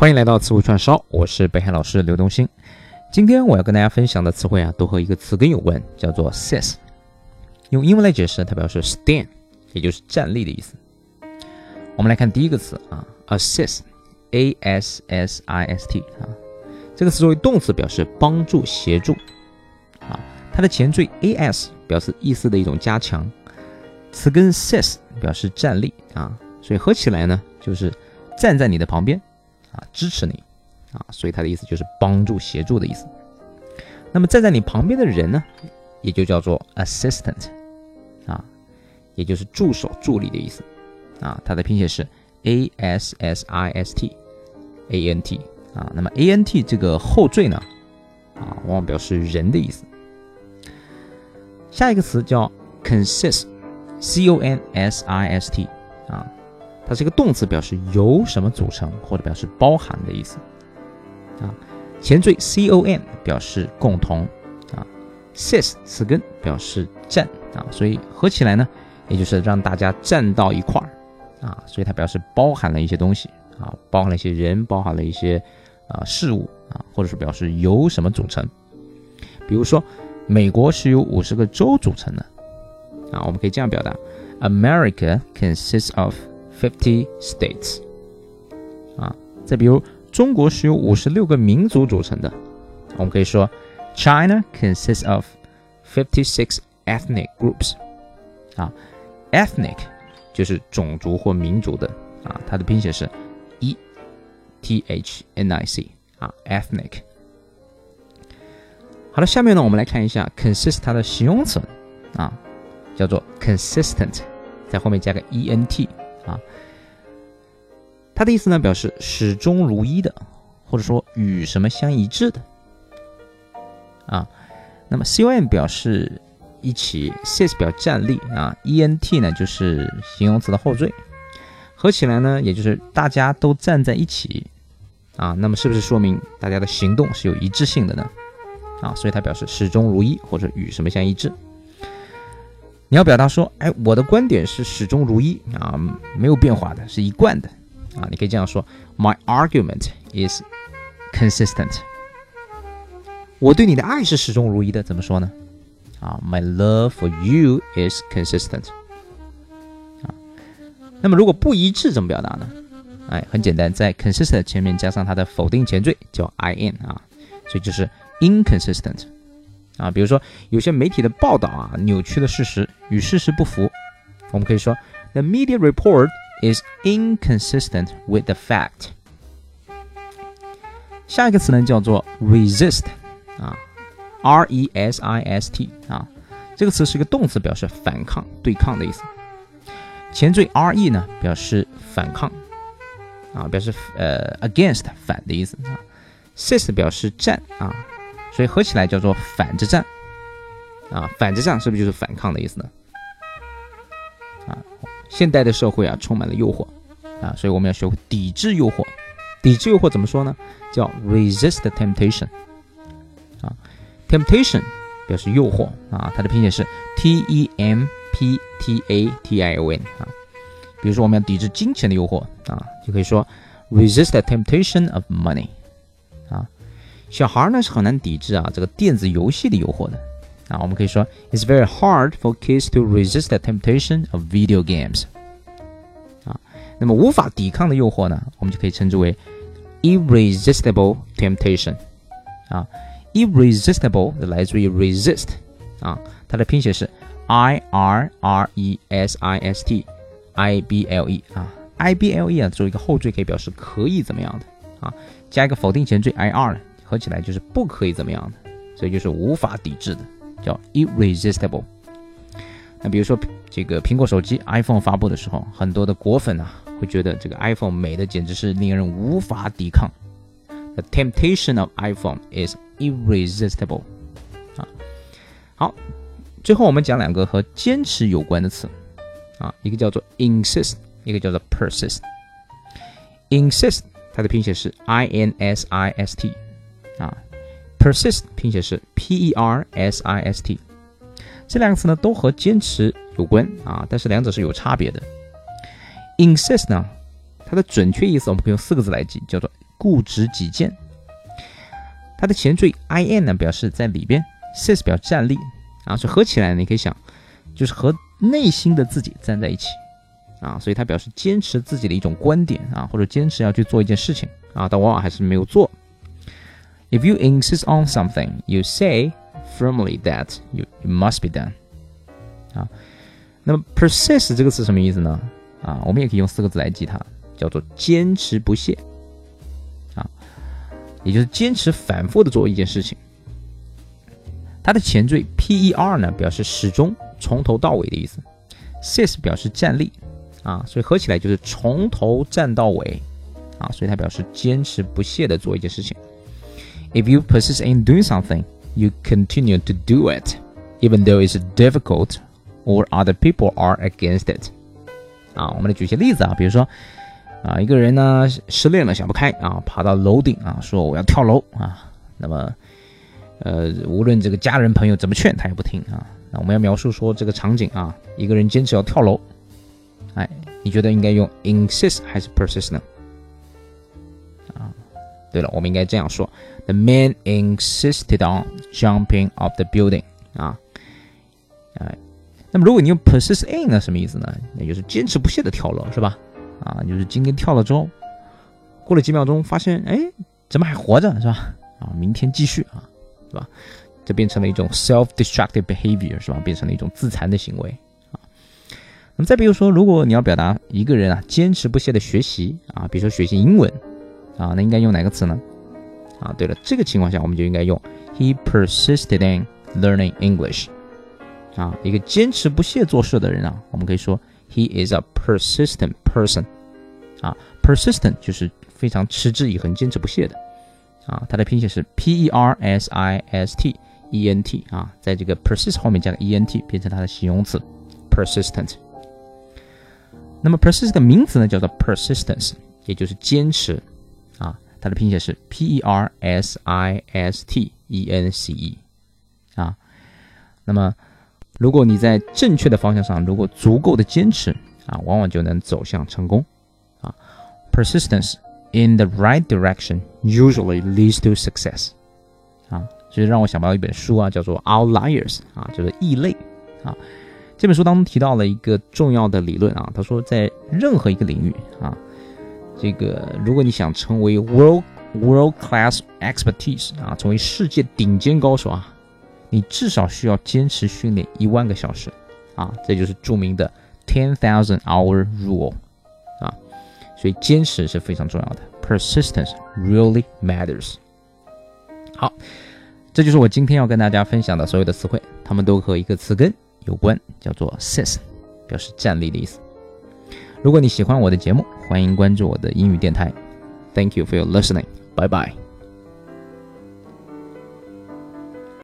欢迎来到词汇串烧，我是北海老师刘东兴。今天我要跟大家分享的词汇啊，都和一个词根有关，叫做 sit。用英文来解释，它表示 stand，也就是站立的意思。我们来看第一个词啊，assist，a s s i s t 啊，这个词作为动词表示帮助、协助啊，它的前缀 a s 表示意思的一种加强，词根 sit 表示站立啊，所以合起来呢就是站在你的旁边。啊，支持你，啊，所以它的意思就是帮助、协助的意思。那么站在你旁边的人呢，也就叫做 assistant，啊，也就是助手、助理的意思。啊，它的拼写是 a s s i s t a n t，啊，那么 a n t 这个后缀呢，啊，往往表示人的意思。下一个词叫 consist，c o n s i s t，啊。它是一个动词，表示由什么组成或者表示包含的意思。啊。前缀 con 表示共同。啊，sis 词根表示站。啊，所以合起来呢，也就是让大家站到一块儿。啊，所以它表示包含了一些东西。啊，包含了一些人，包含了一些啊事物。啊，或者是表示由什么组成。比如说，美国是由五十个州组成的。啊，我们可以这样表达。：America consists of Fifty states，啊，再比如，中国是由五十六个民族组成的，我们可以说，China consists of fifty-six ethnic groups，啊，ethnic 就是种族或民族的，啊，它的拼写是 e t h n i c，啊，ethnic。好了，下面呢，我们来看一下 consist 它的形容词，啊，叫做 consistent，在后面加个 e n t。啊，它的意思呢，表示始终如一的，或者说与什么相一致的。啊，那么 com 表示一起，sis 表站立啊，ent 呢就是形容词的后缀，合起来呢，也就是大家都站在一起啊。那么是不是说明大家的行动是有一致性的呢？啊，所以它表示始终如一或者与什么相一致。你要表达说，哎，我的观点是始终如一啊，没有变化的，是一贯的啊。你可以这样说：My argument is consistent。我对你的爱是始终如一的，怎么说呢？啊，My love for you is consistent。啊，那么如果不一致怎么表达呢？哎，很简单，在 consistent 前面加上它的否定前缀叫 in 啊，所以就是 inconsistent。啊，比如说有些媒体的报道啊，扭曲的事实与事实不符，我们可以说 The media report is inconsistent with the fact。下一个词呢叫做 resist，啊，r e s i s t，啊，这个词是个动词，表示反抗、对抗的意思。前缀 r e 呢表示反抗，啊，表示呃 against 反的意思啊。sist 表示战啊。所以合起来叫做反着战啊，反着战是不是就是反抗的意思呢？啊，现代的社会啊充满了诱惑啊，所以我们要学会抵制诱惑。抵制诱惑怎么说呢？叫 resist temptation 啊，temptation 表示诱惑啊，它的拼写是 t e m p t a t i o n 啊。比如说我们要抵制金钱的诱惑啊，就可以说 resist the temptation of money。小孩呢是很难抵制啊这个电子游戏的诱惑的啊，我们可以说 It's very hard for kids to resist the temptation of video games 啊，那么无法抵抗的诱惑呢，我们就可以称之为 irresistible temptation 啊，irresistible 来自于 resist 啊，它的拼写是 i r r e s i s t i b l e 啊，i b l e 啊作为一个后缀可以表示可以怎么样的啊，加一个否定前缀 i r 合起来就是不可以怎么样的，所以就是无法抵制的，叫 irresistible。那比如说这个苹果手机 iPhone 发布的时候，很多的果粉啊会觉得这个 iPhone 美的简直是令人无法抵抗。The temptation of iPhone is irresistible。啊，好，最后我们讲两个和坚持有关的词啊，一个叫做 insist，一个叫做 persist。insist 它的拼写是 i n s i s t。啊，persist 拼写是 p e r s i s t，这两个词呢都和坚持有关啊，但是两者是有差别的。insist 呢，它的准确意思我们可以用四个字来记，叫做固执己见。它的前缀 i n 呢，表示在里边，sist 表站立啊，所以合起来你可以想，就是和内心的自己站在一起啊，所以它表示坚持自己的一种观点啊，或者坚持要去做一件事情啊，但往往还是没有做。If you insist on something, you say firmly that you must be done。啊，那么 persist 这个词什么意思呢？啊，我们也可以用四个字来记它，叫做坚持不懈。啊也就是坚持反复的做一件事情，它的前缀 per 呢表示始终、从头到尾的意思，sis 表示站立，啊，所以合起来就是从头站到尾，啊，所以它表示坚持不懈的做一件事情。If you persist in doing something, you continue to do it, even though it's difficult or other people are against it。啊，我们来举些例子啊，比如说。啊，一个人呢失恋了，想不开啊，爬到楼顶啊，说我要跳楼啊。那么，呃，无论这个家人朋友怎么劝，他也不听啊。那我们要描述说这个场景啊，一个人坚持要跳楼，哎，你觉得应该用 insist 还是 persist 呢？对了，我们应该这样说：The man insisted on jumping off the building。啊，哎，那么如果你用 persist in 呢，什么意思呢？那就是坚持不懈的跳楼，是吧？啊，就是今天跳了之后，过了几秒钟，发现哎，怎么还活着，是吧？啊，明天继续啊，是吧？这变成了一种 self-destructive behavior，是吧？变成了一种自残的行为啊。那么再比如说，如果你要表达一个人啊坚持不懈的学习啊，比如说学习英文啊，那应该用哪个词呢？啊，对了，这个情况下我们就应该用 he persisted in learning English。啊，一个坚持不懈做事的人啊，我们可以说。He is a persistent person，啊，persistent 就是非常持之以恒、坚持不懈的，啊，它的拼写是 P E R S I S T E N T，啊，在这个 persist 后面加个 E N T，变成它的形容词 persistent。那么 persistent 的名词呢，叫做 persistence，也就是坚持，它的拼写是 P E R S I S T E N C E，啊，那么。如果你在正确的方向上，如果足够的坚持啊，往往就能走向成功啊。Persistence in the right direction usually leads to success 啊，所以让我想到一本书啊，叫做 Outliers 啊，就是异类啊。这本书当中提到了一个重要的理论啊，他说在任何一个领域啊，这个如果你想成为 world world class expertise 啊，成为世界顶尖高手啊。你至少需要坚持训练一万个小时，啊，这就是著名的 ten thousand hour rule，啊，所以坚持是非常重要的，persistence really matters。好，这就是我今天要跟大家分享的所有的词汇，它们都和一个词根有关，叫做 sis，表示站立的意思。如果你喜欢我的节目，欢迎关注我的英语电台。Thank you for your listening. Bye bye.